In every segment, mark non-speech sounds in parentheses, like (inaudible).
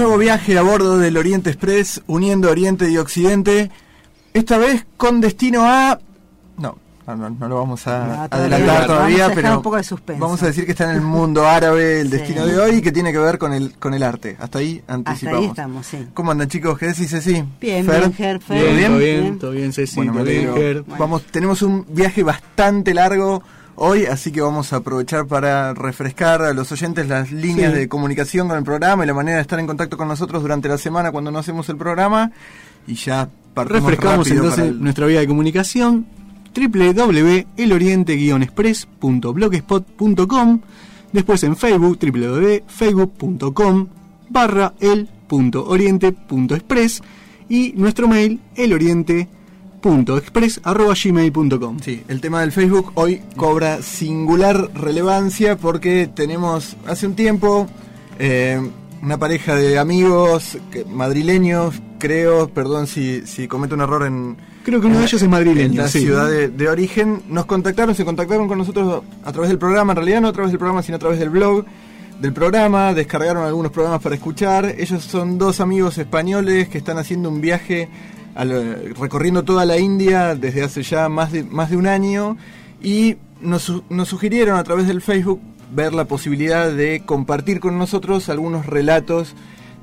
Nuevo viaje a bordo del Oriente Express, uniendo Oriente y Occidente, esta vez con destino a... No, no, no, no lo vamos a No, todavía adelantar no. todavía, Vamos a pero un poco de suspenso. vamos a decir que está en el mundo árabe el (laughs) Sí. destino de hoy y que tiene que ver con el con el arte. Hasta ahí anticipamos. Hasta ahí estamos, sí. ¿Cómo andan chicos? ¿Qué decís Ceci? Bien, Fer? bien, Ger, Fer. ¿Todo Bien, todo bien, Bien. todo bien, Ceci, Bueno, bien. Ger. Vamos, tenemos un viaje bastante largo hoy, así que vamos a aprovechar para refrescar a los oyentes las líneas Sí. de comunicación con el programa y la manera de estar en contacto con nosotros durante la semana cuando no hacemos el programa. Y ya partimos Refrescamos entonces el- nuestra vía de comunicación www.eloriente-express.blogspot.com Después en Facebook www.facebook.com barra el.oriente.express y nuestro mail eloriente.express.gmail.com Sí, el tema del Facebook hoy cobra singular relevancia porque tenemos hace un tiempo eh, una pareja de amigos que- madrileños, creo, perdón si, si cometo un error en, Creo que uno de ellos es madrileño, en la sí. ciudad de, de origen, nos contactaron, se contactaron con nosotros a través del programa, en realidad no a través del programa, sino a través del blog del programa, descargaron algunos programas para escuchar. Ellos son dos amigos españoles que están haciendo un viaje recorriendo toda la India desde hace ya más de, más de un año y nos, nos sugirieron a través del Facebook ver la posibilidad de compartir con nosotros algunos relatos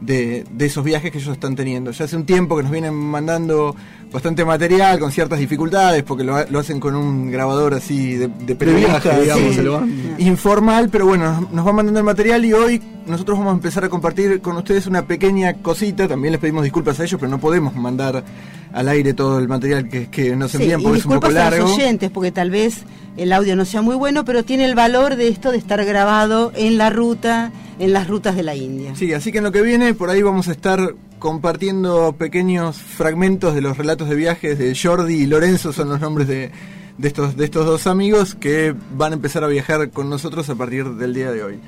de, de esos viajes que ellos están teniendo. Ya hace un tiempo que nos vienen mandando bastante material con ciertas dificultades porque lo, lo hacen con un grabador así de, de periodista, viaje, digamos, lo informal, pero bueno, nos, nos van mandando el material y hoy nosotros vamos a empezar a compartir con ustedes una pequeña cosita. También les pedimos disculpas a ellos, pero no podemos mandar al aire todo el material que, que nos Sí, envían y porque es un poco disculpas a largo. los oyentes, porque tal vez el audio no sea muy bueno, pero tiene el valor de esto de estar grabado en la ruta, en las rutas de la India. Sí, así que en lo que viene, por ahí vamos a estar compartiendo pequeños fragmentos de los relatos de viajes de Jordi y Lorenzo, son los nombres de, de estos, de estos dos amigos que van a empezar a viajar con nosotros a partir del día de hoy.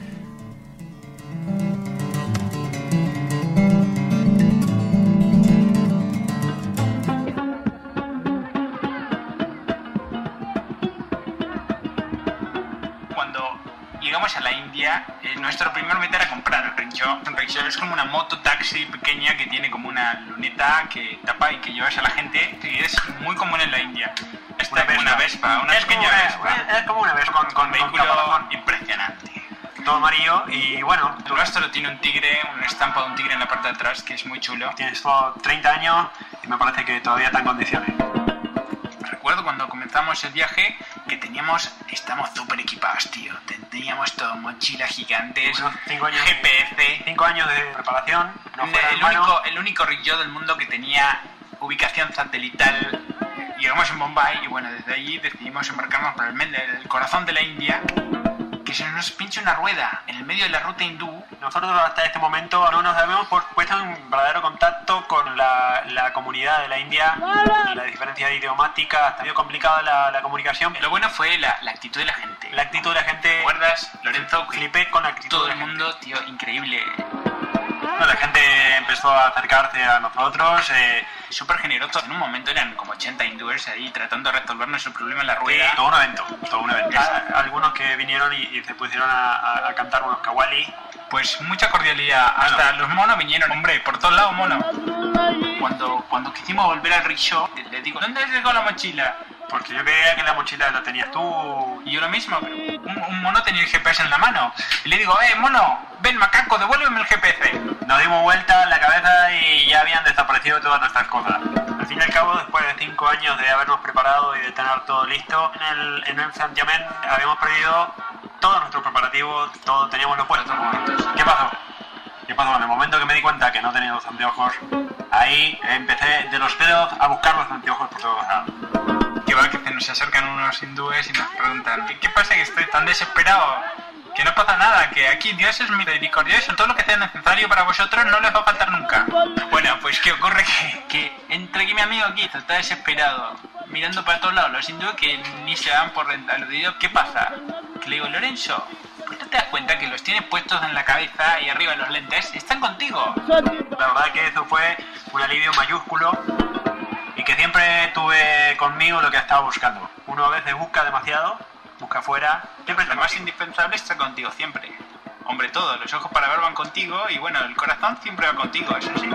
Llegamos a la India, eh, nuestro primer meta era comprar el rickshaw. Un rickshaw es como una moto taxi pequeña que tiene como una luneta que tapa y que llevas a la gente y es muy común en la India. Esta es una Vespa, una Es pequeña una- Vespa. es como una Vespa con- con- vehículo con impresionante. todo amarillo y bueno, El nuestro tiene un tigre, una estampa de un tigre en la parte de atrás que es muy chulo. tienes solo 30 años y me parece que todavía está en condiciones. Recuerdo cuando comenzamos el viaje que teníamos, estamos súper equipados, tío. Teníamos todo, mochilas gigantes, Unos cinco años, GPS. 5 años de preparación, no fuera el, único, el único rickshaw del mundo que tenía ubicación satelital. Llegamos en Bombay y bueno, desde allí decidimos embarcarnos por el corazón de la India. Que se nos pinche una rueda en el medio de la ruta hindú. Nosotros hasta este momento no nos habíamos pu- puesto en verdadero contacto con la, la comunidad de la India y la diferencia idiomática, ha sido complicada la, la comunicación. Lo bueno fue la, la actitud de la gente. La actitud de la gente, ¿Te acuerdas, Lorenzo? Flipé con la actitud todo de el gente. mundo, tío, increíble. La gente empezó a acercarse a nosotros. eh, Súper generosos. En un momento eran como 80 hindúes ahí tratando de resolvernos el problema en la Sí, rueda. todo un evento, todo un evento. A- algunos que vinieron y, y se pusieron a, a- a cantar unos kawali. Pues mucha cordialidad. Hasta los monos vinieron, hombre, por todos lados monos. Cuando, cuando quisimos volver al rickshaw, le digo, ¿dónde dejado la mochila? Porque yo creía que la mochila la tenías tú. Y yo lo mismo, pero un, un mono tenía el GPS en la mano. Y le digo, eh, mono, ven macaco, devuélveme el GPS. Nos dimos vuelta en la cabeza y ya habían desaparecido todas nuestras cosas. Al fin y al cabo, después de cinco años de habernos preparado y de tener todo listo, en el, en el Santiamén habíamos perdido todos nuestros preparativos, todo teníamos los puestos. ¿Qué pasó? ¿Qué pasó? En el momento que me di cuenta que no tenía los anteojos, ahí empecé de los pelos a buscar los anteojos por todos lados. Que se nos acercan unos hindúes y nos preguntan, ¿qué, qué pasa que estoy tan desesperado? Que no pasa nada, que aquí Dios es misericordioso, todo lo que sea necesario para vosotros no les va a faltar nunca. Bueno, pues ¿qué ocurre? Que, que entre que mi amigo aquí está desesperado, mirando para todos lados, los hindúes que ni se dan por aludido, ¿qué pasa? Que le digo, Lorenzo, ¿pues no te das cuenta que los tienes puestos en la cabeza y arriba en los lentes? Están contigo. La verdad que eso fue un alivio mayúsculo que siempre tuve conmigo lo que estaba buscando. Uno a veces busca demasiado, busca afuera, siempre Lo más indispensable está contigo siempre. Hombre, todo, los ojos para ver van contigo y bueno, el corazón siempre va contigo, eso sí.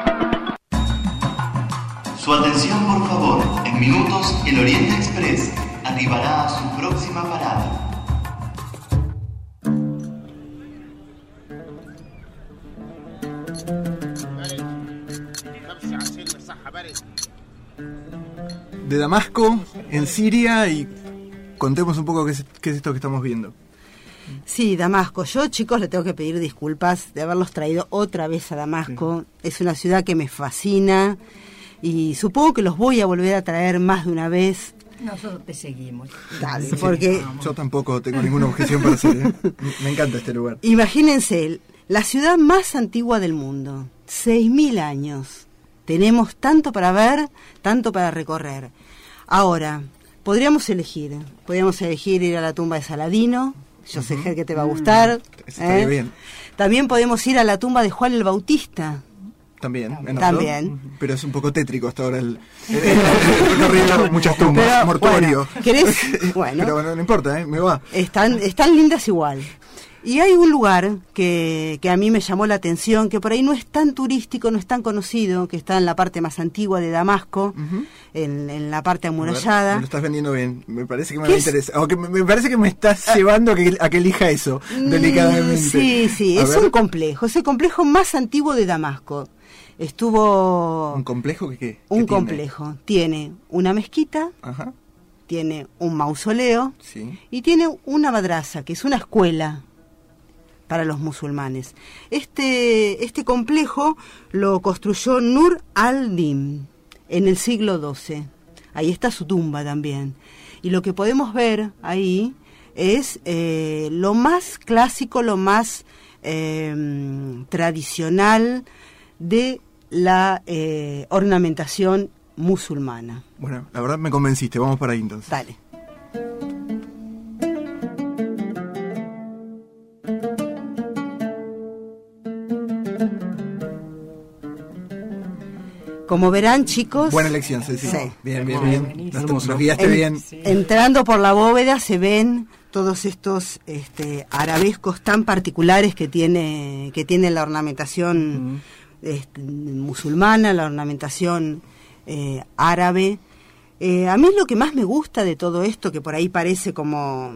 Su atención, por favor. En minutos, el Oriente Express arribará a su próxima parada. De Damasco, en Siria, y contemos un poco qué es, qué es esto que estamos viendo. Sí, Damasco. Yo, chicos, le tengo que pedir disculpas de haberlos traído otra vez a Damasco. Es una ciudad que me fascina y supongo que los voy a volver a traer más de una vez. Nosotros te seguimos. Dale, porque Yo tampoco tengo ninguna objeción para hacer. ¿eh? Me encanta este lugar. imagínense, la ciudad más antigua del mundo, 6.000 años. Tenemos tanto para ver, tanto para recorrer. Ahora, podríamos elegir. Podríamos elegir ir a la tumba de Saladino. Yo sé Ger, que te va a gustar. Estaría ¿eh? bien. También podemos ir a la tumba de Juan el Bautista. También. ¿me También. Pero es un poco tétrico hasta ahora el, el, (laughs) el recorrido, muchas tumbas, Pero, mortuorio. bueno, ¿querés? (laughs) Bueno. Pero bueno, no importa, ¿eh? me va. Están, están lindas igual. Y hay un lugar que, que a mí me llamó la atención, que por ahí no es tan turístico, no es tan conocido, que está en la parte más antigua de Damasco, en, en la parte ver, amurallada. Me lo estás vendiendo bien. Me parece que me ¿Qué va a es? interesar. O que me, me parece que me estás llevando a que, a que elija eso, Mm, delicadamente. Sí, sí, A es ver, un complejo, es el complejo más antiguo de Damasco. Estuvo ¿Un complejo que qué? un complejo. Tiene una mezquita, Ajá, tiene un mausoleo sí. y tiene una madraza, que es una escuela para los musulmanes. Este, este complejo lo construyó Nur al-Din en el siglo XII. Ahí está su tumba también. Y lo que podemos ver ahí es eh, lo más clásico, lo más eh, tradicional de la eh, ornamentación musulmana. Bueno, la verdad me convenciste. Vamos para ahí entonces. Dale. Como verán, chicos, Buena elección, sí, sí. Sí. Bien, bien, bien. Nos, nos guiaste En- bien. entrando por la bóveda se ven todos estos este, arabescos tan particulares que tiene que tiene la ornamentación este, musulmana, la ornamentación eh, árabe. Eh, a mí lo que más me gusta de todo esto, que por ahí parece como,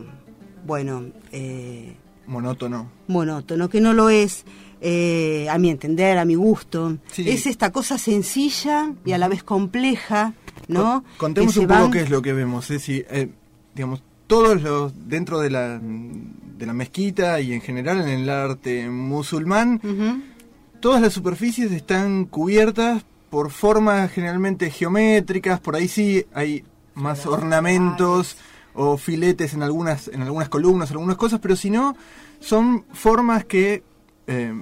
bueno, eh, Monótono. monótono, que no lo es, eh, a mi entender, a mi gusto. Sí. Es esta cosa sencilla y a la vez compleja, ¿no? Con- Contemos un poco van- qué es lo que vemos. Es decir, eh, digamos, todos los dentro de la, de la mezquita y en general en el arte musulmán, todas las superficies están cubiertas por formas generalmente geométricas, por ahí sí hay más ornamentos o filetes en algunas en algunas columnas, algunas cosas, pero si no son formas que eh,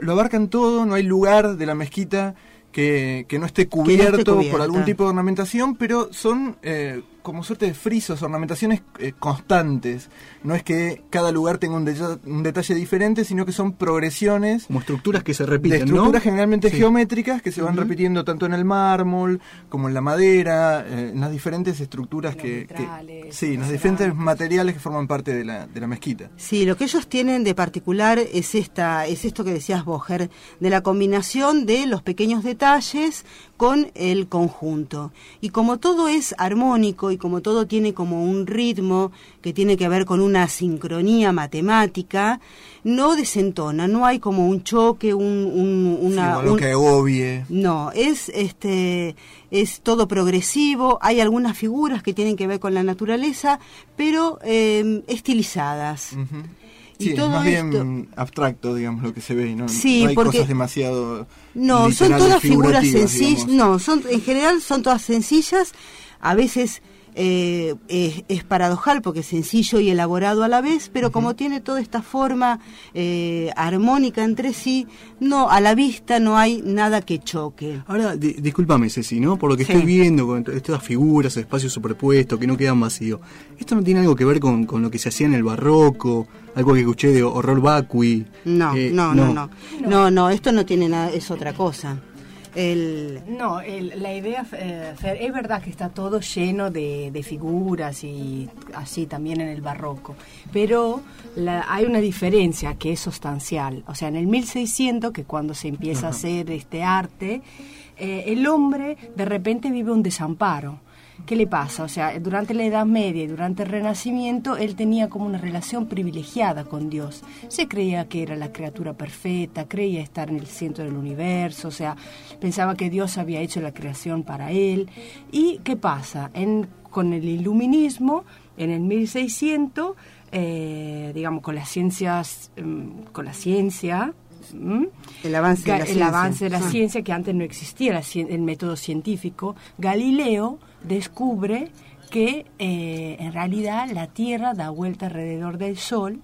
lo abarcan todo, no hay lugar de la mezquita que, que no esté cubierto por algún tipo de ornamentación, pero son eh, como suerte de frisos, ornamentaciones eh, constantes. No es que cada lugar tenga un, deta- un detalle diferente, sino que son progresiones Como estructuras que se de repiten, estructuras ¿no? generalmente Sí. geométricas que se van repitiendo tanto en el mármol como en la madera, eh, en las diferentes estructuras Los que, sí, en los los diferentes materiales que forman parte de la, de la mezquita. Sí, lo que ellos tienen de particular es esta, es esto que decías Boger, de la combinación de los pequeños detalles con el conjunto. Y como todo es armónico y como todo tiene como un ritmo que tiene que ver con una sincronía matemática, no desentona, no hay como un choque, un, un- Sí, una, un- que agobie. no, es este es todo progresivo, hay algunas figuras que tienen que ver con la naturaleza, pero eh, estilizadas. Y Sí, todo más bien abstracto, digamos, lo que se ve. No, Sí, no hay porque- cosas demasiado. No, son todas figuras sencillas, no, son en general son todas sencillas, a veces eh, es, es paradojal porque es sencillo y elaborado a la vez, pero como tiene toda esta forma eh, armónica entre sí, no a la vista no hay nada que choque. Ahora, di- discúlpame, Ceci, ¿no? Por lo que Sí. estoy viendo con estas figuras, espacios superpuestos que no quedan vacíos. ¿Esto no tiene algo que ver con, con lo que se hacía en el barroco? Algo que escuché de horror vacui. No, Eh, no, no, no, no, no, esto no tiene nada, es otra cosa. El, No, el- la idea, eh, Fer, es verdad que está todo lleno de, de figuras y así también en el barroco, pero la- hay una diferencia que es sustancial. O sea, en el 1600, que cuando se empieza a hacer este arte, eh, el hombre de repente vive un desamparo. ¿Qué le pasa? O sea, durante la Edad Media y durante el Renacimiento, él tenía como una relación privilegiada con Dios. Se creía que era la criatura perfecta, creía estar en el centro del universo, o sea, pensaba que Dios había hecho la creación para él. ¿Y qué pasa? En, con el iluminismo, en el 1600, eh, digamos, con las ciencias, mm, con la ciencia, el avance de la el ciencia. avance de la Ah. ciencia que antes no existía la el método científico, Galileo descubre que eh, en realidad la Tierra da vuelta alrededor del Sol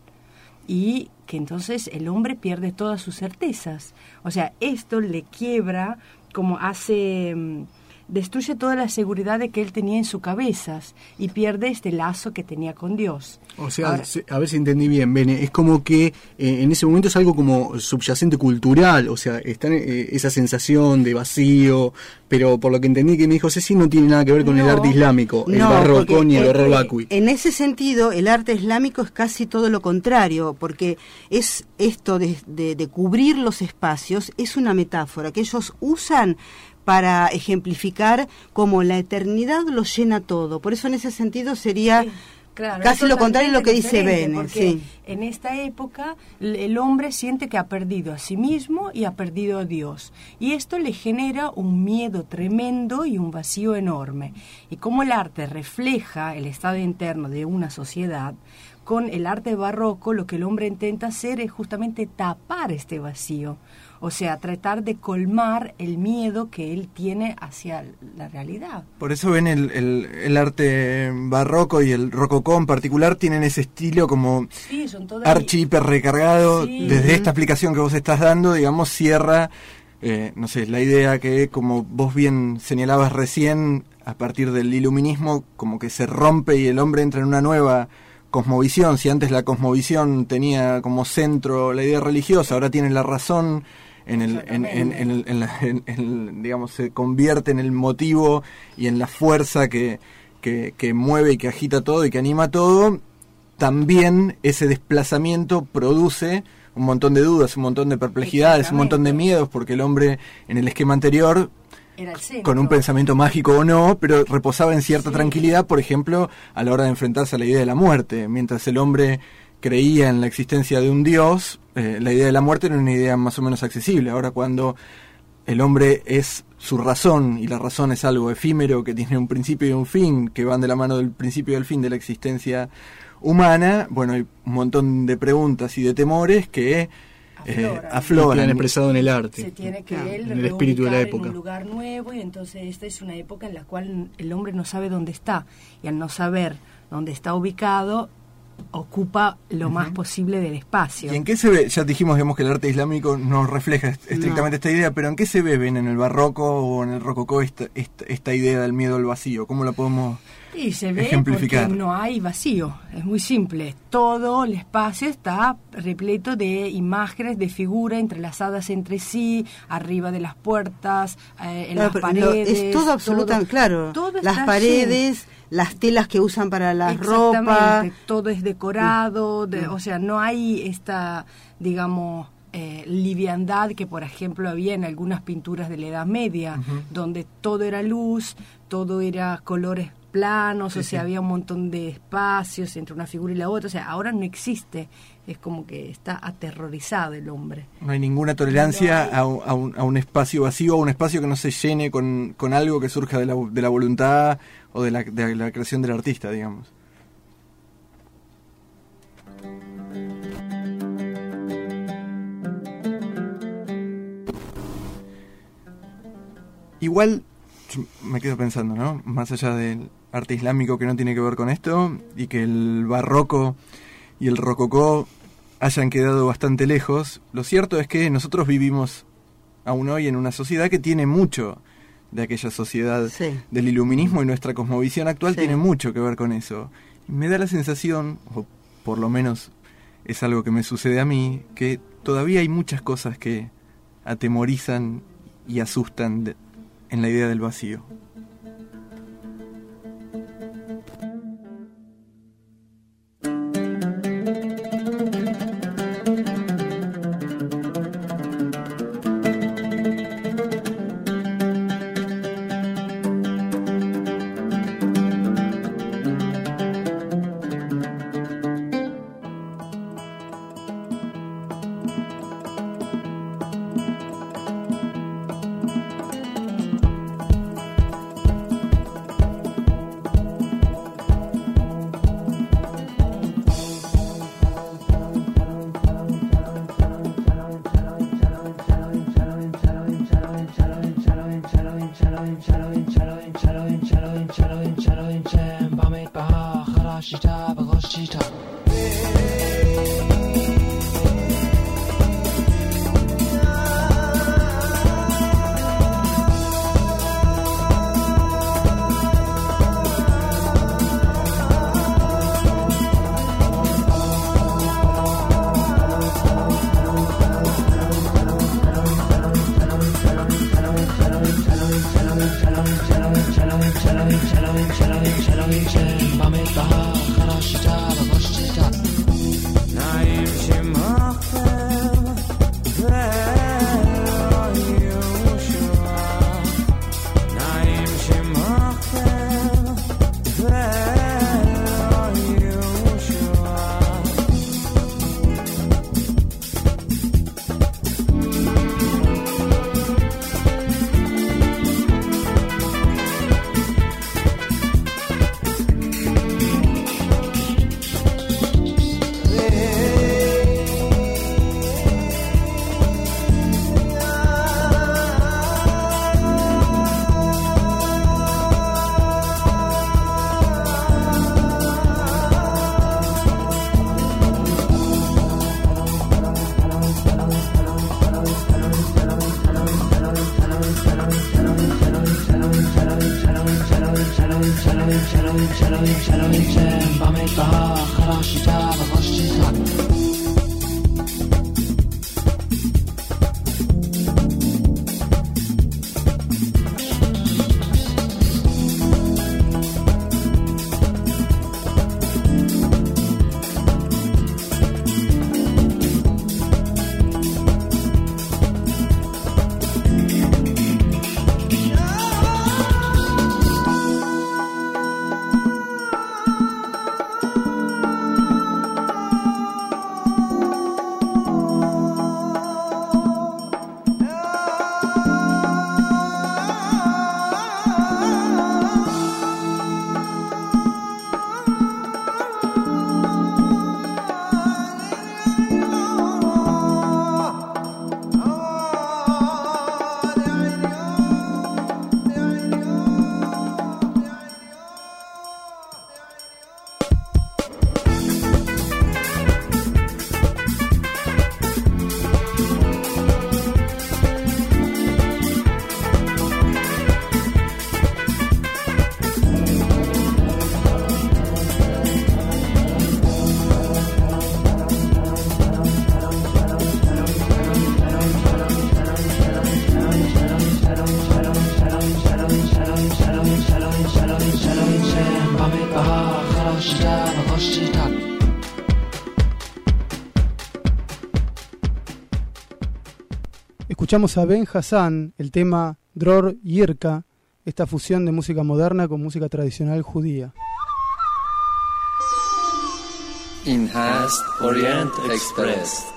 y que entonces el hombre pierde todas sus certezas. O sea, esto le quiebra, como hace, mm, destruye toda la seguridad de que él tenía en sus cabezas y pierde este lazo que tenía con Dios. O sea, Ahora- se- a ver si entendí bien, Bene, es como que eh, en ese momento es algo como subyacente cultural, o sea, está eh, esa sensación de vacío, pero por lo que entendí que me dijo Ceci no tiene nada que ver con el arte islámico, el No, ni el horror vacui. En ese sentido, el arte islámico es casi todo lo contrario, porque es esto de, de- de cubrir los espacios, es una metáfora que ellos usan para ejemplificar cómo la eternidad lo llena todo. Por eso en ese sentido sería Sí, claro, casi lo contrario de lo que dice Bene. porque Sí. En esta época el hombre siente que ha perdido a sí mismo y ha perdido a Dios. Y esto le genera un miedo tremendo y un vacío enorme. Y como el arte refleja el estado interno de una sociedad, con el arte barroco lo que el hombre intenta hacer es justamente tapar este vacío. O sea, tratar de colmar el miedo que él tiene hacia la realidad. Por eso ven el, el, el arte barroco y el rococó en particular tienen ese estilo como Sí, archi hiper recargado. Sí. Desde esta explicación que vos estás dando, digamos, cierra, eh, no sé, la idea que, como vos bien señalabas recién, a partir del iluminismo, como que se rompe y el hombre entra en una nueva cosmovisión. Si antes la cosmovisión tenía como centro la idea religiosa, ahora tiene la razón. En el, en, en- en el- en la- en- en- digamos, se convierte en el motivo y en la fuerza que, que, que mueve y que agita todo y que anima todo, también ese desplazamiento produce un montón de dudas, un montón de perplejidades, un montón de miedos, porque el hombre en el esquema anterior, Era el centro. con un pensamiento mágico o no, pero reposaba en cierta Sí. tranquilidad, por ejemplo, a la hora de enfrentarse a la idea de la muerte. Mientras el hombre creía en la existencia de un dios, eh, la idea de la muerte era una idea más o menos accesible. Ahora cuando el hombre es su razón y la razón es algo efímero que tiene un principio y un fin, que van de la mano del principio y del fin de la existencia humana, bueno, hay un montón de preguntas y de temores que eh, Afloran. que afloran. han expresado en el arte. se tiene que Claro, él en el espíritu de la época. en un lugar nuevo y entonces esta es una época en la cual el hombre no sabe dónde está y al no saber dónde está ubicado ocupa lo más posible del espacio. ¿Y en qué se ve? Ya dijimos digamos, que el arte islámico no refleja est- estrictamente esta idea, pero ¿en qué se ve ven en el barroco o en el rococó esta, esta, esta idea del miedo al vacío? ¿Cómo la podemos Y se ve ejemplificar? porque no hay vacío, es muy simple. Todo el espacio está repleto de imágenes, de figuras entrelazadas entre sí, arriba de las puertas, eh, en Claro, las lo- paredes. es todo absolutamente claro. todo las paredes, las telas que usan para la ropa. Exactamente, todo es decorado, de- o sea, no hay esta, digamos, eh, liviandad que, por ejemplo, había en algunas pinturas de la Edad Media, donde todo era luz, todo era colores planos, o sea, había un montón de espacios entre una figura y la otra, o sea, ahora no existe, es como que está aterrorizado el hombre. No hay ninguna tolerancia a, un- a un, a un espacio vacío, a un espacio que no se llene con, con algo que surja de la, de la voluntad o de la, de la creación del artista, digamos. Igual, me quedo pensando, ¿no? Más allá del arte islámico que no tiene que ver con esto y que el barroco y el rococó hayan quedado bastante lejos. Lo cierto es que nosotros vivimos aún hoy en una sociedad que tiene mucho de aquella sociedad Sí. del iluminismo y nuestra cosmovisión actual Sí. tiene mucho que ver con eso. Y me da la sensación, o por lo menos es algo que me sucede a mí, que todavía hay muchas cosas que atemorizan y asustan de- en la idea del vacío. שלום, שלום, שלום, שהם במטרה, אחלה שיטה, בראש Escuchamos a Ben Hassan, el tema Dror Yirka, esta fusión de música moderna con música tradicional judía. Orient Express.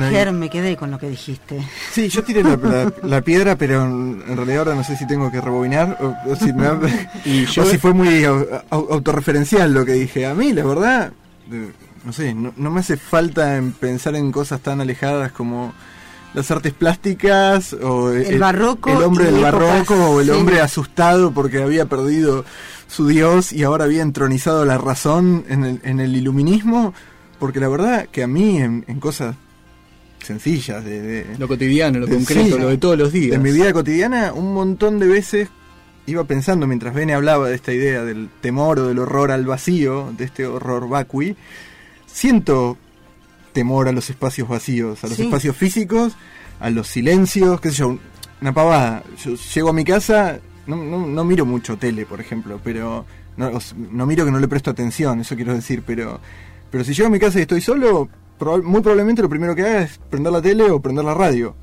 Bueno, me quedé con lo que dijiste. Sí, yo tiré la, la- la piedra, pero en, en realidad ahora no sé si tengo que rebobinar o, o si, me (laughs) Y yo- o si fue muy au- au- autorreferencial lo que dije. A mí, la verdad, no sé, no, no me hace falta en pensar en cosas tan alejadas como las artes plásticas o El barroco el hombre del barroco o el sí. hombre asustado porque había perdido su dios y ahora había entronizado la razón en el, en el iluminismo, porque la verdad que a mí en, en cosas sencillas de, de- Lo cotidiano, lo de- concreto, sí, lo de todos los días. de mi vida cotidiana, un montón de veces iba pensando mientras Bene hablaba de esta idea del temor o del horror al vacío, de este horror vacui, siento temor a los espacios vacíos, a los Sí. espacios físicos, a los silencios, qué sé yo, una pavada. Yo llego a mi casa, no, no, no miro mucho tele, por ejemplo, pero no, no miro que no le presto atención, eso quiero decir, pero, pero si llego a mi casa y estoy solo, muy probablemente lo primero que haga es prender la tele o prender la radio.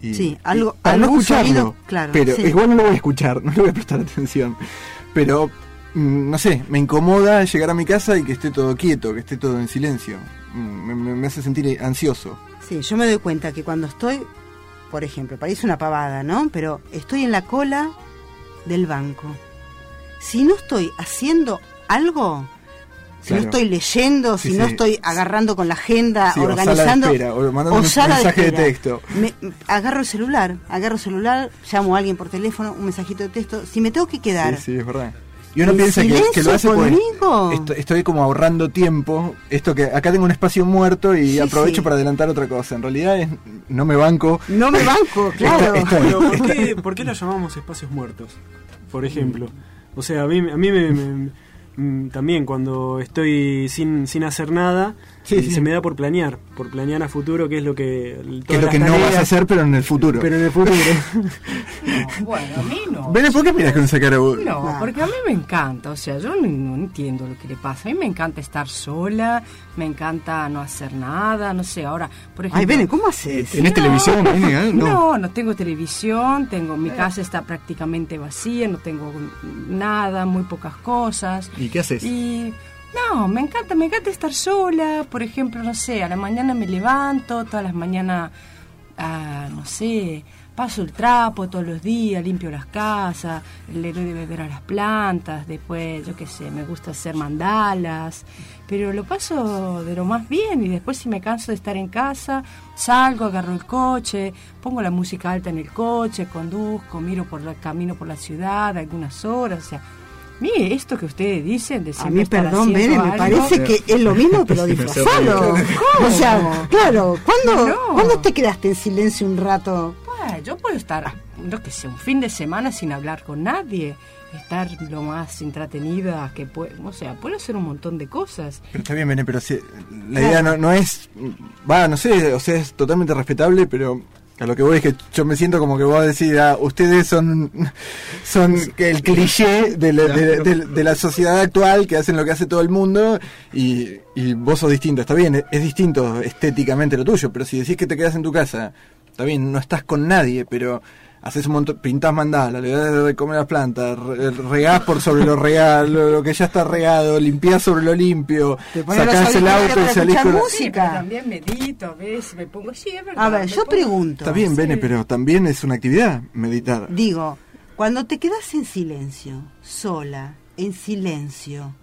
Y- Sí, algo- y para no escucharlo, sonido, claro, pero sí. igual no lo voy a escuchar, (laughs) no le voy a prestar atención. Pero, mm, no sé, me incomoda llegar a mi casa y que esté todo quieto, que esté todo en silencio. Mm, Me, me- me hace sentir ansioso. Sí, yo me doy cuenta que cuando estoy, por ejemplo, parece una pavada, ¿no? Pero estoy en la cola del banco. Si no estoy haciendo algo, si Claro. no estoy leyendo, Sí, si no sí. estoy agarrando con la agenda, Sí, o sala de organizando, espera, o mandando o un mensaje de texto. Me- agarro el celular, agarro el celular, llamo a alguien por teléfono, un mensajito de texto. Si me tengo que quedar, Sí, sí, es verdad. Y uno ¿En piensa que, que lo hace estoy, estoy como ahorrando tiempo. Esto que acá tengo un espacio muerto y Sí, aprovecho sí. para adelantar otra cosa. En realidad es, no me banco. no me banco, (laughs) claro. Pero, ¿por qué, por qué lo llamamos espacios muertos? Por ejemplo. O sea, a mí, a mí me, me- también cuando estoy sin, sin hacer nada, Sí, sí. se me da por planear, por planear a futuro qué es lo que... que es lo que no vas a hacer, pero en el futuro. Pero en el futuro. (laughs) Bueno, a mí no. Ven, ¿por qué miras con esa cara? vos? No, Ah. porque a mí me encanta, o sea, yo no, no entiendo lo que le pasa. A mí me encanta estar sola, me encanta no hacer nada, no sé, ahora, por ejemplo... Ay, Bene, ¿cómo haces? ¿Tenés televisión, Bene? No. No. no, tengo televisión, tengo mi casa está prácticamente vacía, no tengo nada, muy pocas cosas. ¿Y qué haces? Y no, me encanta, me encanta estar sola, por ejemplo, no sé, a la mañana me levanto, todas las mañanas, ah, no sé, paso el trapo todos los días, limpio las casas, le doy de beber a las plantas, después, yo qué sé, me gusta hacer mandalas, pero lo paso de lo más bien y después si me canso de estar en casa, salgo, agarro el coche, pongo la música alta en el coche, conduzco, miro por el camino por la ciudad algunas horas, o sea, mire, esto que ustedes dicen de A mí, perdón, Bene, me parece que es lo mismo, pero (laughs) disfrazado. O sea, claro, ¿cuándo, No. ¿cuándo te quedaste en silencio un rato? Bueno, yo puedo estar, no que sé, un fin de semana sin hablar con nadie, estar lo más entretenida que puedo, o sea, puedo hacer un montón de cosas. Pero está bien, Bene, pero si, la idea no, no es. Va, no sé, o sea, es totalmente respetable, pero a lo que voy es que yo me siento como que vos decís, ah, ustedes son, son el cliché de la, sociedad actual que hacen lo que hace todo el mundo y, y vos sos distinto. Está bien, es, es distinto estéticamente lo tuyo, pero si decís que te quedas en tu casa, está bien, no estás con nadie, pero haces un montón, pintás mandala, le das de comer a las plantas, re- regás por sobre lo regado, lo, lo que ya está regado, limpiás sobre lo limpio, sacás el auto y salís con... música. Sí, pero también medito a veces, me pongo, sí, es verdad. A ver, yo pongo- pregunto. Está bien, Bene, pero también es una actividad, meditar. Digo, cuando te quedas en silencio, sola, en silencio,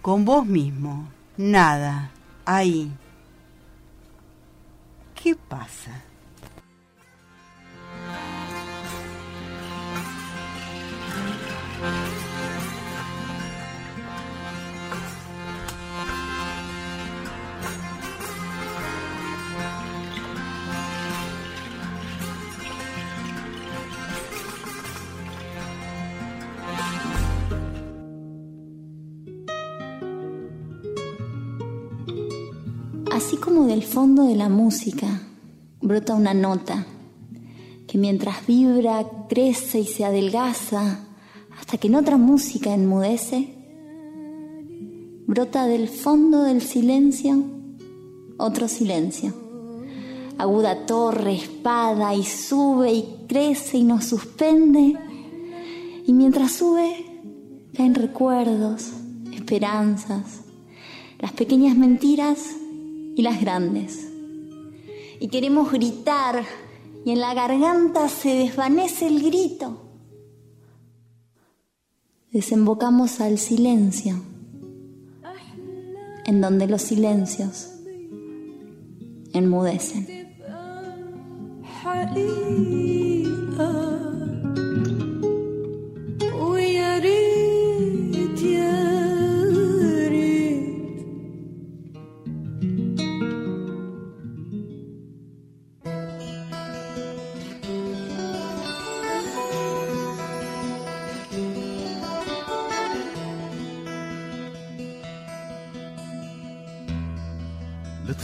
con vos mismo, nada, ahí, ¿qué pasa? Así como del fondo de la música brota una nota que mientras vibra, crece y se adelgaza hasta que en otra música enmudece, brota del fondo del silencio otro silencio. Aguda torre, espada y sube y crece y nos suspende. Y mientras sube, caen recuerdos, esperanzas, las pequeñas mentiras y las grandes. Y queremos gritar y en la garganta se desvanece el grito. Desembocamos al silencio. en donde los silencios enmudecen.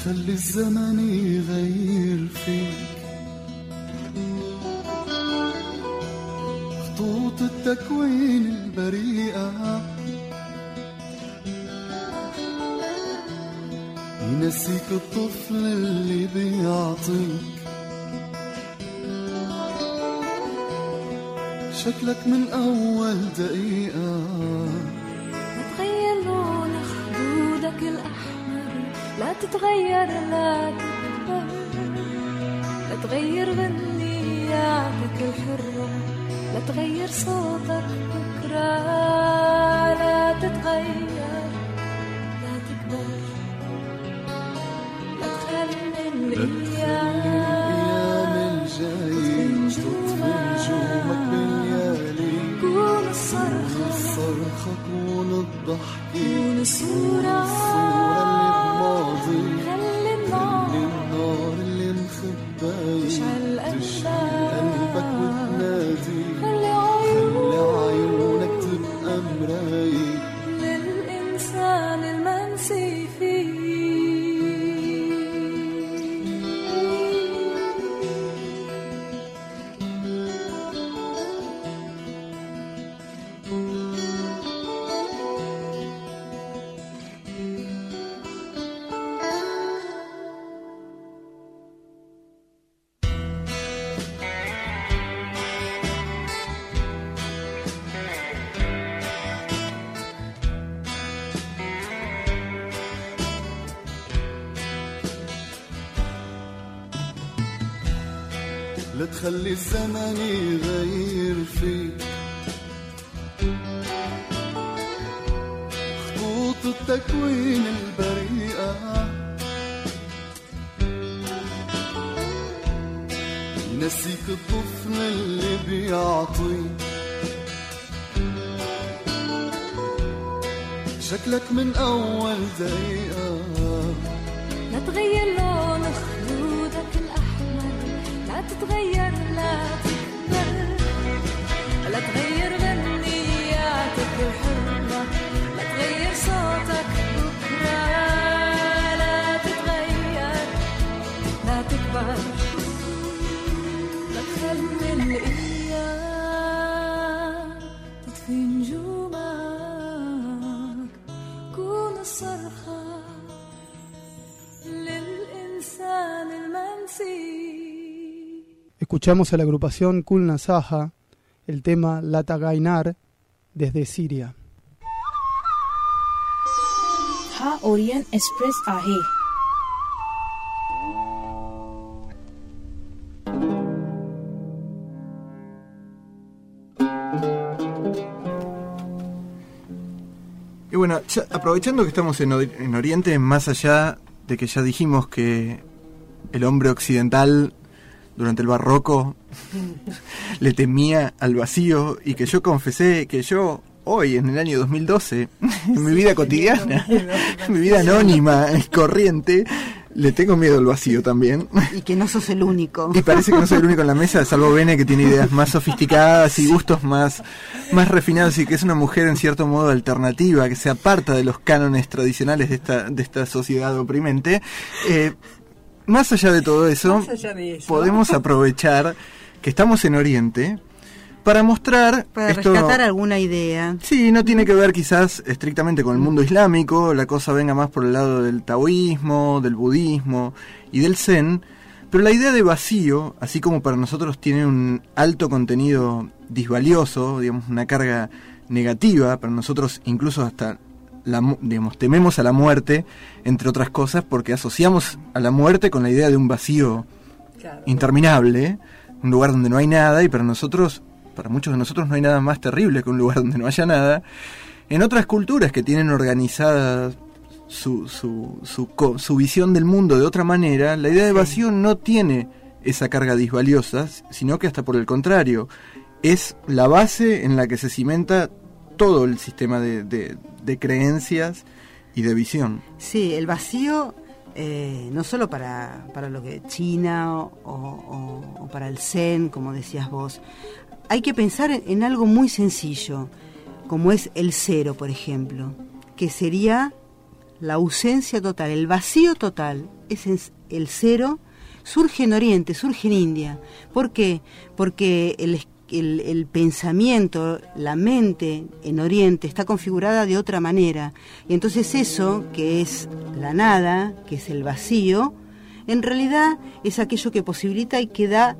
لا تخلي الزمن يغير فيك. خطوط التكوين البريئة. ينسيك الطفل اللي بيعطيك. شكلك من أول دقيقة. تغير لون خدودك الأحمر لا تتغير لا تكبر لا تغير غنياتك الحرة. لا تغير صوتك بكرة. لا تتغير. لا تكبر. لا تخلي الأيام الجاي تطفي نجومك بالليالي كون الصرخة. الصرخة كون الضحكة كون الصورة. ينسيك الطفل اللي بيعطيك شكلك من أول دقيقة. لا تغير لون خدودك الأحمر. لا تتغير لا تكبر. لا تغير غنياتك الحرة لا تغير صوتك بكرة. لا تتغير. لا تكبر. Escuchamos a la agrupación Kulna Saha el tema Lata Gainar desde Siria. हा Orion express आहे Y bueno, ya- aprovechando que estamos en, Ori- en Oriente, más allá de que ya dijimos que el hombre occidental durante el barroco le temía al vacío y que yo confesé que yo hoy, en el año 2012, en mi vida cotidiana, en mi vida anónima y corriente, le tengo miedo al vacío también. Y que no sos el único. Y parece que no soy el único en la mesa, salvo Bene, que tiene ideas más sofisticadas y gustos más, más refinados y que es una mujer en cierto modo alternativa, que se aparta de los cánones tradicionales de esta, de esta sociedad oprimente. Eh, más allá de todo eso, de podemos aprovechar que estamos en Oriente para mostrar... Para esto- rescatar alguna idea. Sí, no tiene que ver quizás estrictamente con el mundo islámico, la cosa venga más por el lado del taoísmo, del budismo y del zen, pero la idea de vacío, así como para nosotros tiene un alto contenido disvalioso, digamos, una carga negativa, para nosotros incluso hasta la, mu- digamos, tememos a la muerte, entre otras cosas, porque asociamos a la muerte con la idea de un vacío interminable, un lugar donde no hay nada y para nosotros, para muchos de nosotros no hay nada más terrible que un lugar donde no haya nada. En otras culturas que tienen organizadas su, su, su, su visión del mundo de otra manera, la idea de vacío no tiene esa carga disvaliosa, sino que hasta por el contrario, es la base en la que se cimenta todo el sistema de, de- creencias y de visión. Sí, el vacío, eh, no solo para, para lo que China o, para el Zen, como decías vos, hay que pensar en, algo muy sencillo, como es el cero, por ejemplo, que sería la ausencia total, el vacío total, es el cero, surge en Oriente, surge en India. ¿Por qué? Porque el, el- el pensamiento, la mente en Oriente está configurada de otra manera. Y entonces eso, que es la nada, que es el vacío, en realidad es aquello que posibilita y que da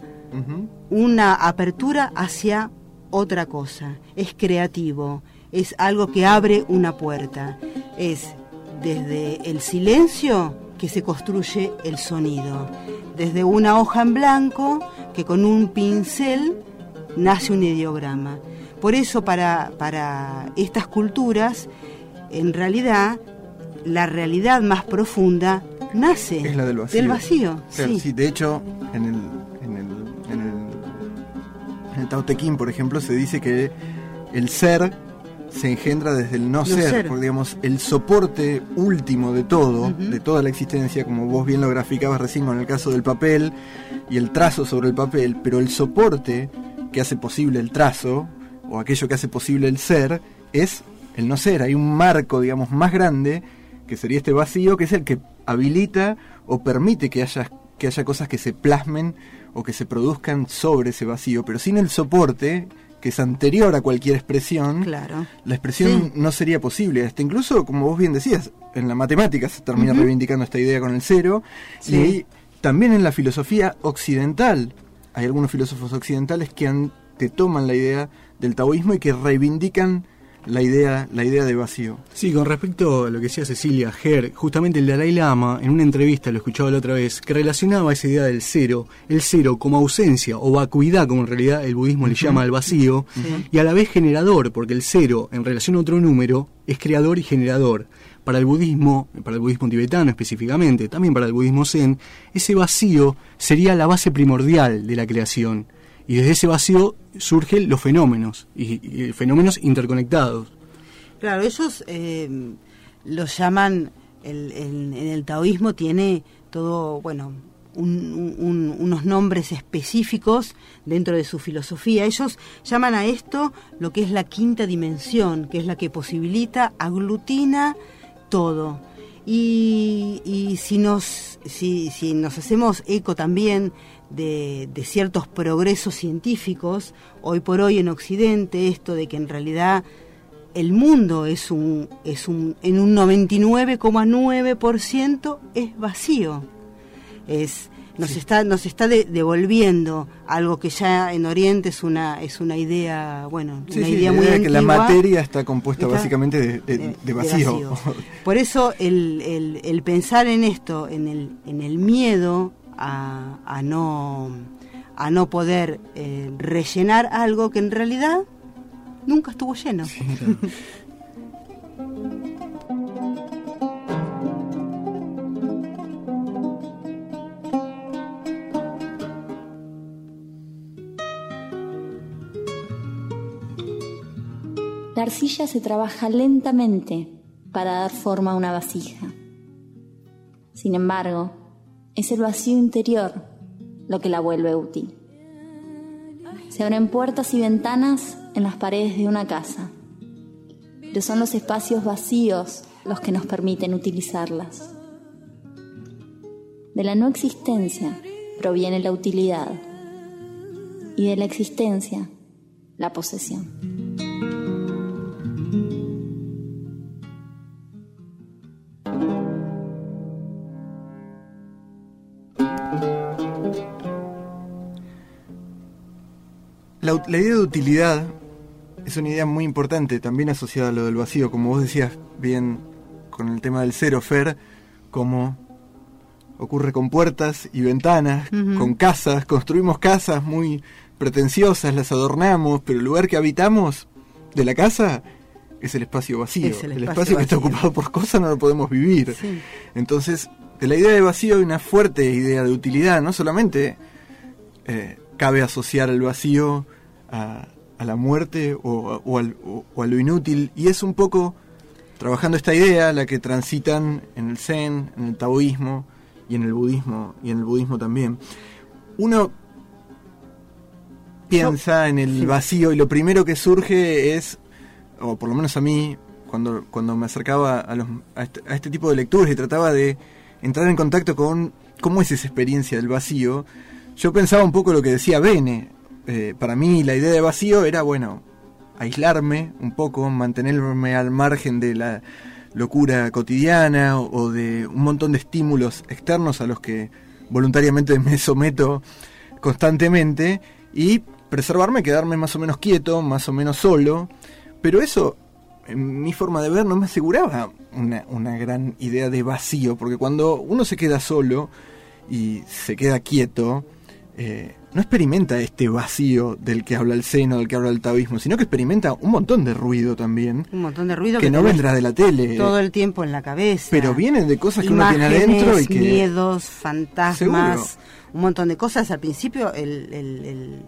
una apertura hacia otra cosa. Es creativo, es algo que abre una puerta. Es desde el silencio que se construye el sonido. Desde una hoja en blanco que con un pincel nace un ideograma. Por eso para, para estas culturas, en realidad, la realidad más profunda nace Es la del vacío. Del vacío, Claro, sí. sí, de hecho, en el, en el, en el, en el Tao Te Ching, por ejemplo, se dice que el ser se engendra desde el no, No ser, ser. porque digamos, el soporte último de todo, de toda la existencia, como vos bien lo graficabas recién con el caso del papel y el trazo sobre el papel, pero el soporte que hace posible el trazo, o aquello que hace posible el ser, es el no ser. Hay un marco, digamos, más grande, que sería este vacío, que es el que habilita o permite que haya, que haya cosas que se plasmen o que se produzcan sobre ese vacío, pero sin el soporte, que es anterior a cualquier expresión, Claro. la expresión Sí. no sería posible. Hasta incluso, como vos bien decías, en la matemática se termina reivindicando esta idea con el cero, Sí. y también en la filosofía occidental. Hay algunos filósofos occidentales que han, te toman la idea del taoísmo y que reivindican la idea, la idea de vacío. Sí, con respecto a lo que decía Cecilia Ger, justamente el Dalai Lama, en una entrevista, lo escuchaba la otra vez, que relacionaba esa idea del cero, el cero como ausencia o vacuidad, como en realidad el budismo le llama al vacío, y a la vez generador, porque el cero, en relación a otro número, es creador y generador. Para el budismo, para el budismo tibetano específicamente, también para el budismo zen, ese vacío sería la base primordial de la creación. Y desde ese vacío surgen los fenómenos, y, fenómenos interconectados. Claro, ellos eh, los llaman, el, el- en el taoísmo tiene todo, bueno, un- un- unos nombres específicos dentro de su filosofía. Ellos llaman a esto lo que es la quinta dimensión, que es la que posibilita, aglutina todo. Y, si, nos, si, si nos hacemos eco también de, de ciertos progresos científicos, hoy por hoy en Occidente, esto de que en realidad el mundo es un, es un, en un 99,9% es vacío. Es, nos está, nos está de- devolviendo algo que ya en Oriente es una, es una idea, bueno, Sí, una sí, idea la muy idea de que la antigua. materia está compuesta Está- básicamente de, de- de- de de vacío. Por eso el, el- el pensar en esto, en el, en el miedo a, a no, a no poder eh, rellenar algo que en realidad nunca estuvo lleno. (laughs) La arcilla se trabaja lentamente para dar forma a una vasija. Sin embargo, es el vacío interior lo que la vuelve útil. Se abren puertas y ventanas en las paredes de una casa, pero son los espacios vacíos los que nos permiten utilizarlas. De la no existencia proviene la utilidad y de la existencia la posesión. La, idea de utilidad es una idea muy importante, también asociada a lo del vacío, como vos decías bien con el tema del cero, Fer, como ocurre con puertas y ventanas, con casas, construimos casas muy pretenciosas, las adornamos, pero el lugar que habitamos de la casa es el espacio vacío. Es el el espacio que está ocupado por cosas no lo podemos vivir. Sí. Entonces, de la idea de vacío hay una fuerte idea de utilidad. No solamente eh, cabe asociar el vacío a, a la muerte o, o al- o- o a lo inútil. Y es un poco trabajando esta idea la que transitan en el Zen, en el taoísmo y en el budismo, y en el budismo también. Uno piensa en el vacío y lo primero que surge es, o por lo menos a mí, cuando, cuando me acercaba a, los, a, este, a este tipo de lecturas y trataba de entrar en contacto con cómo es esa experiencia del vacío, yo pensaba un poco lo que decía Bene. Eh, para mí la idea de vacío era, bueno, aislarme un poco, mantenerme al margen de la locura cotidiana o, de un montón de estímulos externos a los que voluntariamente me someto constantemente y preservarme, quedarme más o menos quieto, más o menos solo, pero eso en mi forma de ver no me aseguraba una gran idea de vacío, porque cuando uno se queda solo y se queda quieto, eh, no experimenta este vacío del que habla el seno, del que habla el taoísmo, sino que experimenta un montón de ruido también, Un montón de ruido que no vendrá de la tele, todo el tiempo en la cabeza. pero vienen de cosas que uno tiene adentro y que... miedos, fantasmas, Seguro. un montón de cosas. Al principio, el, el- el-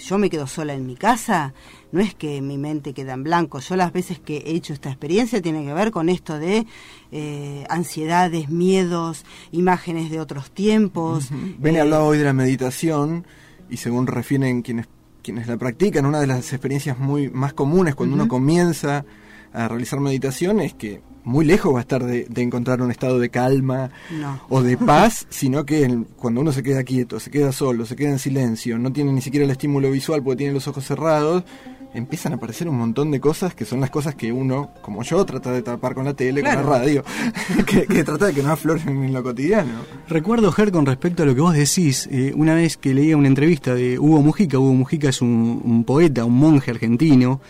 yo me quedo sola en mi casa, no es que mi mente queda en blanco. Yo las veces que he hecho esta experiencia tiene que ver con esto de eh, ansiedades, miedos, imágenes de otros tiempos. Bene Eh, hablaba hoy de la meditación y según refieren quienes, quienes la practican, una de las experiencias muy más comunes cuando uno comienza a realizar meditación es que muy lejos va a estar de, de encontrar un estado de calma No. o de paz, (laughs) sino que el- cuando uno se queda quieto, se queda solo, se queda en silencio, no tiene ni siquiera el estímulo visual porque tiene los ojos cerrados, empiezan a aparecer un montón de cosas que son las cosas que uno, como yo, trata de tapar con la tele, Claro. con la radio, (laughs) que, que trata de que no afloren en lo cotidiano. Recuerdo, Ger, con respecto a lo que vos decís, eh, una vez que leía una entrevista de Hugo Mujica, Hugo Mujica es un, un poeta, un monje argentino,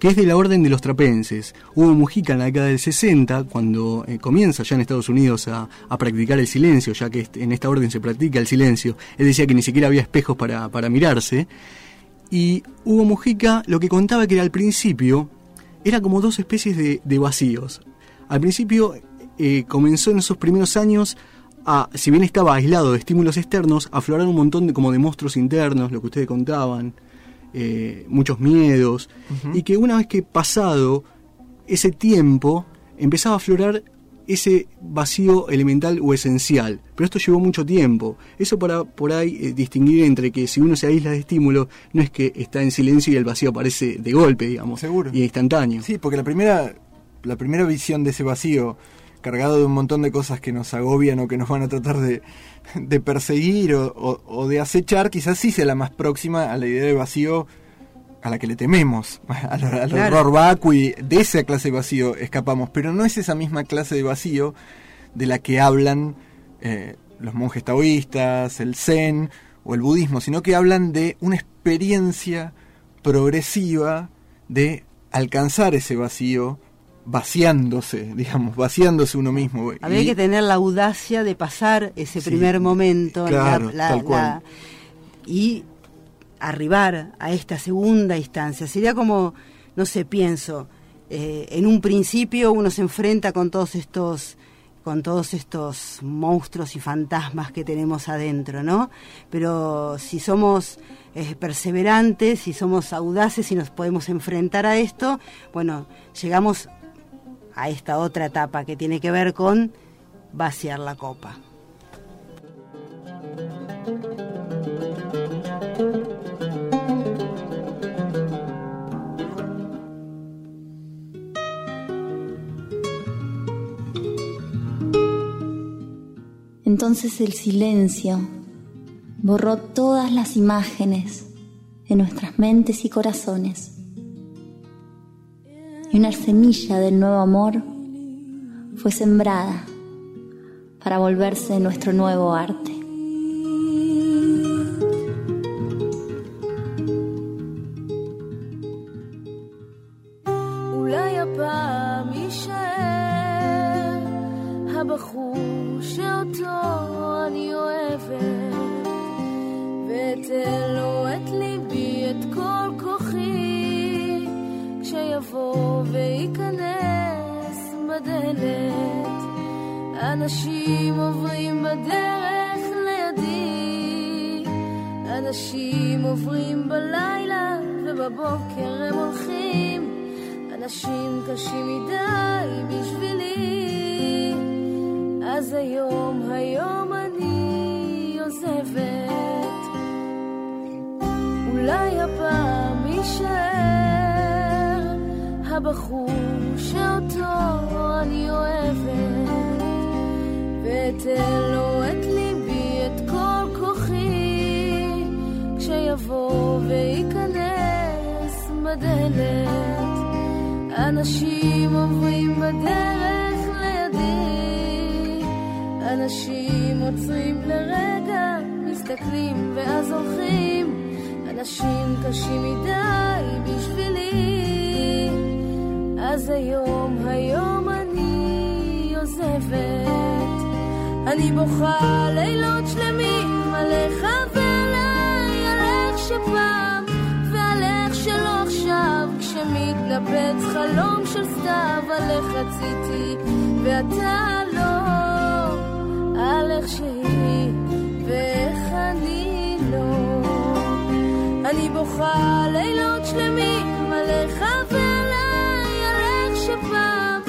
que es de la orden de los trapenses. Hugo Mujica en la década del 60, cuando eh, comienza ya en Estados Unidos a, a practicar el silencio, ya que en esta orden se practica el silencio, él decía que ni siquiera había espejos para, para mirarse, y Hugo Mujica lo que contaba que era al principio, era como dos especies de, de vacíos. Al principio eh, comenzó en esos primeros años a, si bien estaba aislado de estímulos externos, a aflorar un montón de, como de monstruos internos, lo que ustedes contaban, eh, muchos miedos, y que una vez que pasado ese tiempo, empezaba a aflorar ese vacío elemental o esencial. Pero esto llevó mucho tiempo. Eso para por ahí eh, distinguir entre que si uno se aísla de estímulo, no es que está en silencio y el vacío aparece de golpe, digamos, Seguro. y instantáneo. Sí, porque la primera, la primera visión de ese vacío, cargado de un montón de cosas que nos agobian o que nos van a tratar de, de perseguir o, o- o de acechar, quizás sí sea la más próxima a la idea de vacío a la que le tememos, (laughs) al, al Claro. horror vacui, de esa clase de vacío escapamos, pero no es esa misma clase de vacío de la que hablan eh, los monjes taoístas, el zen o el budismo, sino que hablan de una experiencia progresiva de alcanzar ese vacío vaciándose, digamos, vaciándose uno mismo. Habría Y- que tener la audacia de pasar ese Sí, primer momento la- claro, la- tal cual. la- y arribar a esta segunda instancia. Sería como, no sé, pienso, eh, en un principio uno se enfrenta con todos estos con todos estos monstruos y fantasmas que tenemos adentro, ¿no? Pero si somos eh, perseverantes, si somos audaces y nos podemos enfrentar a esto, bueno, llegamos a esta otra etapa que tiene que ver con vaciar la copa. Entonces el silencio borró todas las imágenes de nuestras mentes y corazones. Y una semilla del nuevo amor fue sembrada para volverse nuestro nuevo arte. בדלת. אנשים עוברים בדרך לידי, אנשים עוצרים לרגע, מסתכלים ואז הולכים. אנשים קשים מדי בשבילי אז היום, היום אני עוזבת אני בוכה לילות שלמים עליך כשמתנפץ חלום של סתיו על איך רציתי ואתה לא על איך שהיא ואיך אני לא. אני בוכה לילות שלמים עליך ועליי, על איך שפעם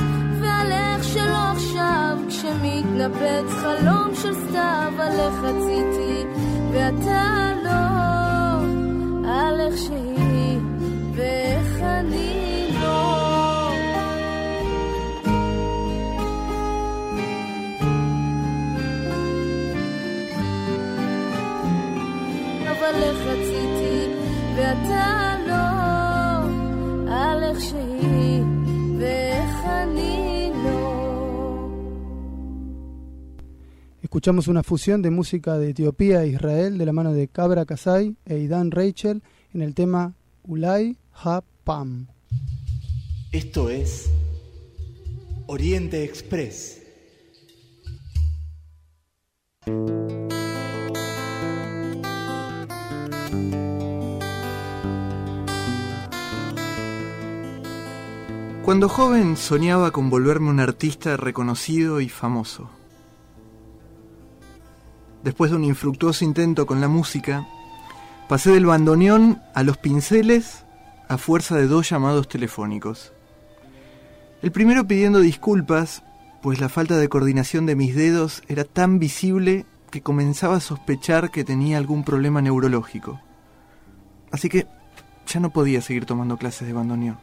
ועל איך שלא עכשיו, כשמתנפץ חלום של סתיו על איך רציתי ואתה לא, על איך שהיא Escuchamos una fusión de música de Etiopía e Israel de la mano de Cabra Kasai e Idan Rachel en el tema Ulay Ha Pam. Esto es Oriente Express. Cuando joven soñaba con volverme un artista reconocido y famoso. Después de un infructuoso intento con la música, pasé del bandoneón a los pinceles a fuerza de dos llamados telefónicos. El primero pidiendo disculpas, pues la falta de coordinación de mis dedos era tan visible que comenzaba a sospechar que tenía algún problema neurológico. Así que ya no podía seguir tomando clases de bandoneón.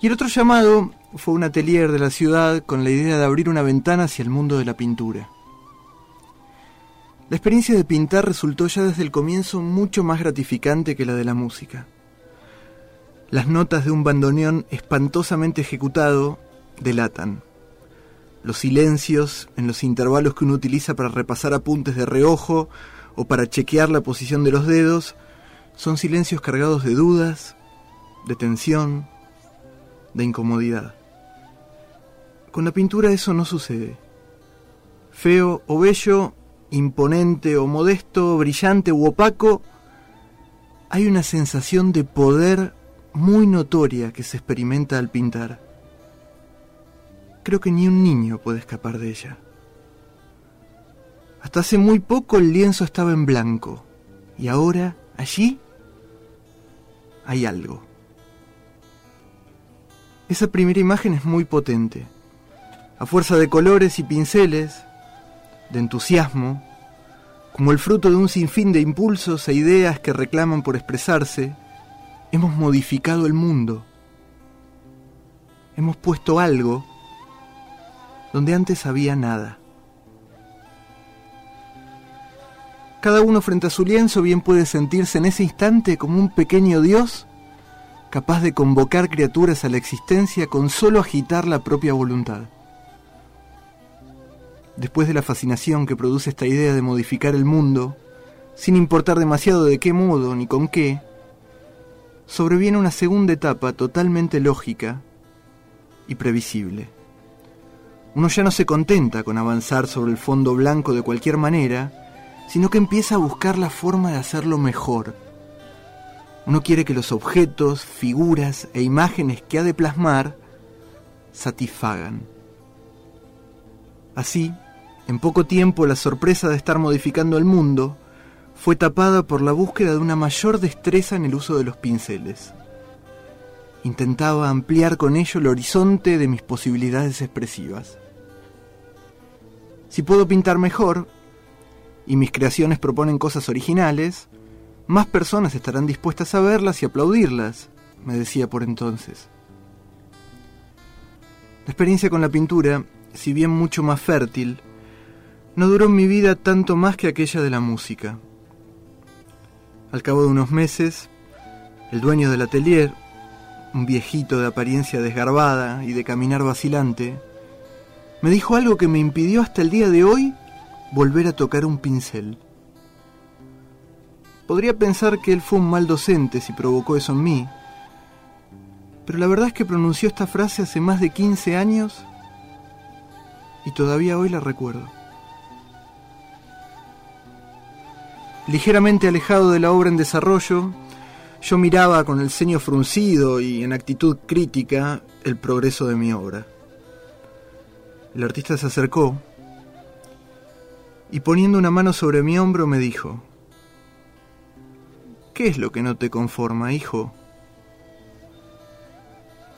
Y el otro llamado fue un atelier de la ciudad con la idea de abrir una ventana hacia el mundo de la pintura. La experiencia de pintar resultó ya desde el comienzo mucho más gratificante que la de la música. Las notas de un bandoneón espantosamente ejecutado delatan. Los silencios en los intervalos que uno utiliza para repasar apuntes de reojo o para chequear la posición de los dedos son silencios cargados de dudas, de tensión, de incomodidad. Con la pintura eso no sucede. Feo o bello, imponente o modesto, brillante u opaco, hay una sensación de poder muy notoria que se experimenta al pintar. Creo que ni un niño puede escapar de ella. Hasta hace muy poco el lienzo estaba en blanco y ahora allí hay algo. Esa primera imagen es muy potente. A fuerza de colores y pinceles, de entusiasmo, como el fruto de un sinfín de impulsos e ideas que reclaman por expresarse, hemos modificado el mundo. Hemos puesto algo donde antes había nada. Cada uno frente a su lienzo bien puede sentirse en ese instante como un pequeño dios capaz de convocar criaturas a la existencia con solo agitar la propia voluntad. Después de la fascinación que produce esta idea de modificar el mundo, sin importar demasiado de qué modo ni con qué, sobreviene una segunda etapa totalmente lógica y previsible. Uno ya no se contenta con avanzar sobre el fondo blanco de cualquier manera, sino que empieza a buscar la forma de hacerlo mejor. Uno quiere que los objetos, figuras e imágenes que ha de plasmar satisfagan. Así, en poco tiempo la sorpresa de estar modificando el mundo fue tapada por la búsqueda de una mayor destreza en el uso de los pinceles. Intentaba ampliar con ello el horizonte de mis posibilidades expresivas. Si puedo pintar mejor, y mis creaciones proponen cosas originales, más personas estarán dispuestas a verlas y aplaudirlas, me decía por entonces. La experiencia con la pintura, si bien mucho más fértil, no duró mi vida tanto más que aquella de la música. Al cabo de unos meses, el dueño del atelier, un viejito de apariencia desgarbada y de caminar vacilante, me dijo algo que me impidió hasta el día de hoy volver a tocar un pincel. Podría pensar que él fue un mal docente si provocó eso en mí, pero la verdad es que pronunció esta frase hace más de 15 años y todavía hoy la recuerdo. Ligeramente alejado de la obra en desarrollo, yo miraba con el ceño fruncido y en actitud crítica el progreso de mi obra. El artista se acercó y poniendo una mano sobre mi hombro me dijo, ¿Qué es lo que no te conforma, hijo?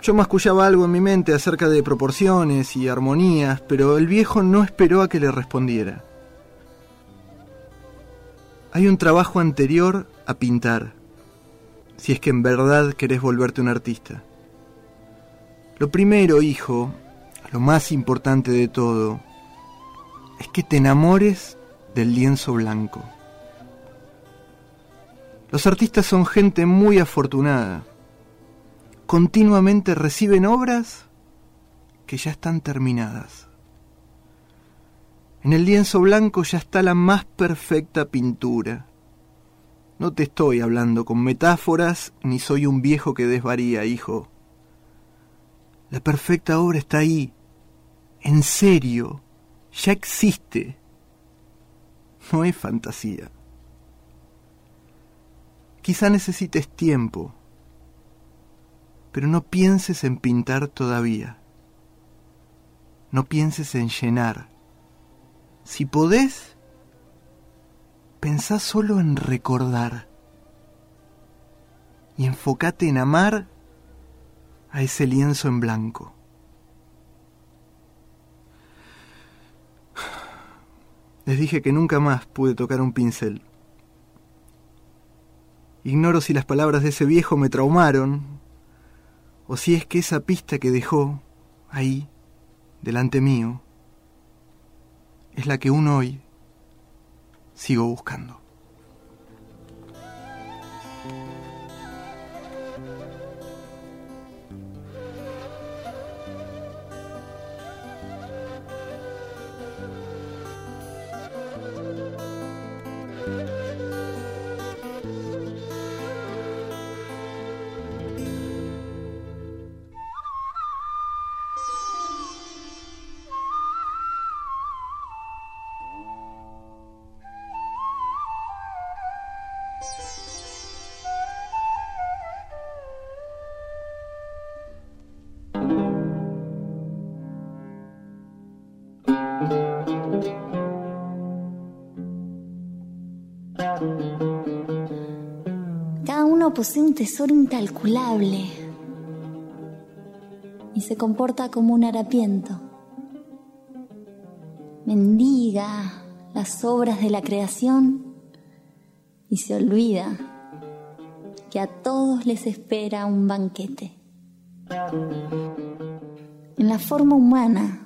Yo mascullaba algo en mi mente acerca de proporciones y armonías, pero el viejo no esperó a que le respondiera. Hay un trabajo anterior a pintar, si es que en verdad querés volverte un artista. Lo primero, hijo, lo más importante de todo, es que te enamores del lienzo blanco. Los artistas son gente muy afortunada. Continuamente reciben obras que ya están terminadas. En el lienzo blanco ya está la más perfecta pintura. No te estoy hablando con metáforas, ni soy un viejo que desvaría, hijo. La perfecta obra está ahí, en serio, ya existe. No es fantasía. Quizá necesites tiempo, pero no pienses en pintar todavía. No pienses en llenar. Si podés, pensá solo en recordar y enfócate en amar a ese lienzo en blanco. Les dije que nunca más pude tocar un pincel. Ignoro si las palabras de ese viejo me traumaron, o si es que esa pista que dejó ahí, delante mío, es la que aún hoy sigo buscando. Cada uno posee un tesoro incalculable y se comporta como un harapiento. Mendiga las obras de la creación y se olvida que a todos les espera un banquete. En la forma humana,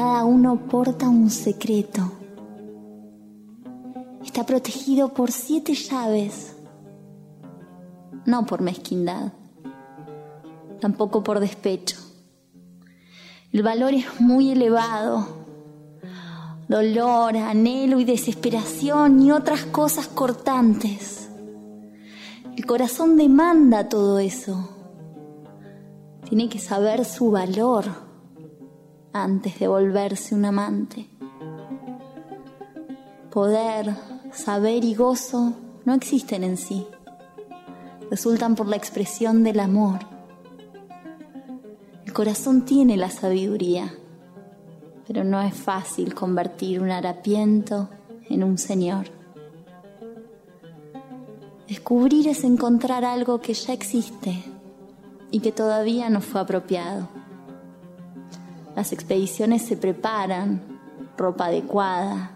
cada uno porta un secreto. Está protegido por siete llaves, no por mezquindad, tampoco por despecho. El valor es muy elevado. Dolor, anhelo y desesperación y otras cosas cortantes. El corazón demanda todo eso. Tiene que saber su valor antes de volverse un amante. Poder, saber y gozo no existen en sí. resultan por la expresión del amor. El corazón tiene la sabiduría, pero no es fácil convertir un harapiento en un señor. Descubrir es encontrar algo que ya existe y que todavía no fue apropiado. Las expediciones se preparan, ropa adecuada,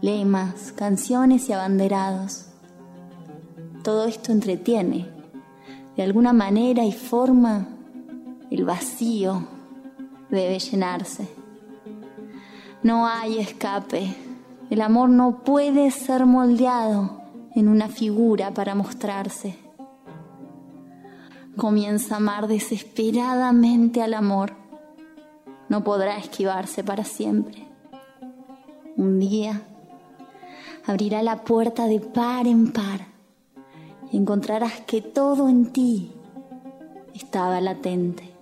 lemas, canciones y abanderados. Todo esto entretiene. De alguna manera y forma, el vacío debe llenarse. No hay escape. El amor no puede ser moldeado en una figura para mostrarse. Comienza a amar desesperadamente al amor. No podrá esquivarse para siempre. Un día abrirá la puerta de par en par y encontrarás que todo en ti estaba latente.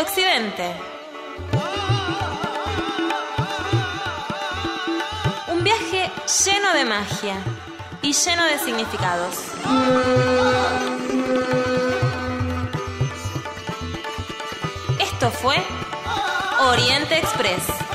Occidente. Un viaje lleno de magia y lleno de significados. Esto fue Oriente Express.